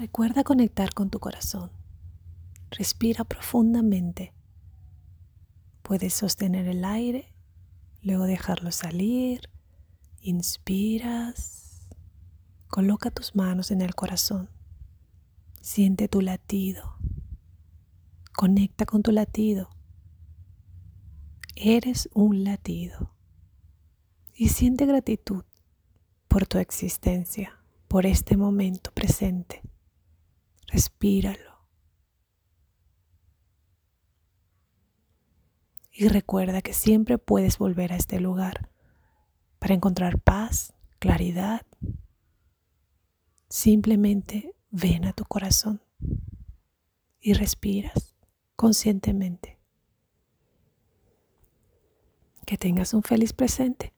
Recuerda conectar con tu corazón. Respira profundamente. Puedes sostener el aire, luego dejarlo salir. Inspiras. Coloca tus manos en el corazón. Siente tu latido. Conecta con tu latido. Eres un latido. Y siente gratitud por tu existencia, por este momento presente. Respíralo. Y recuerda que siempre puedes volver a este lugar para encontrar paz, claridad. Simplemente ven a tu corazón y respiras conscientemente. Que tengas un feliz presente.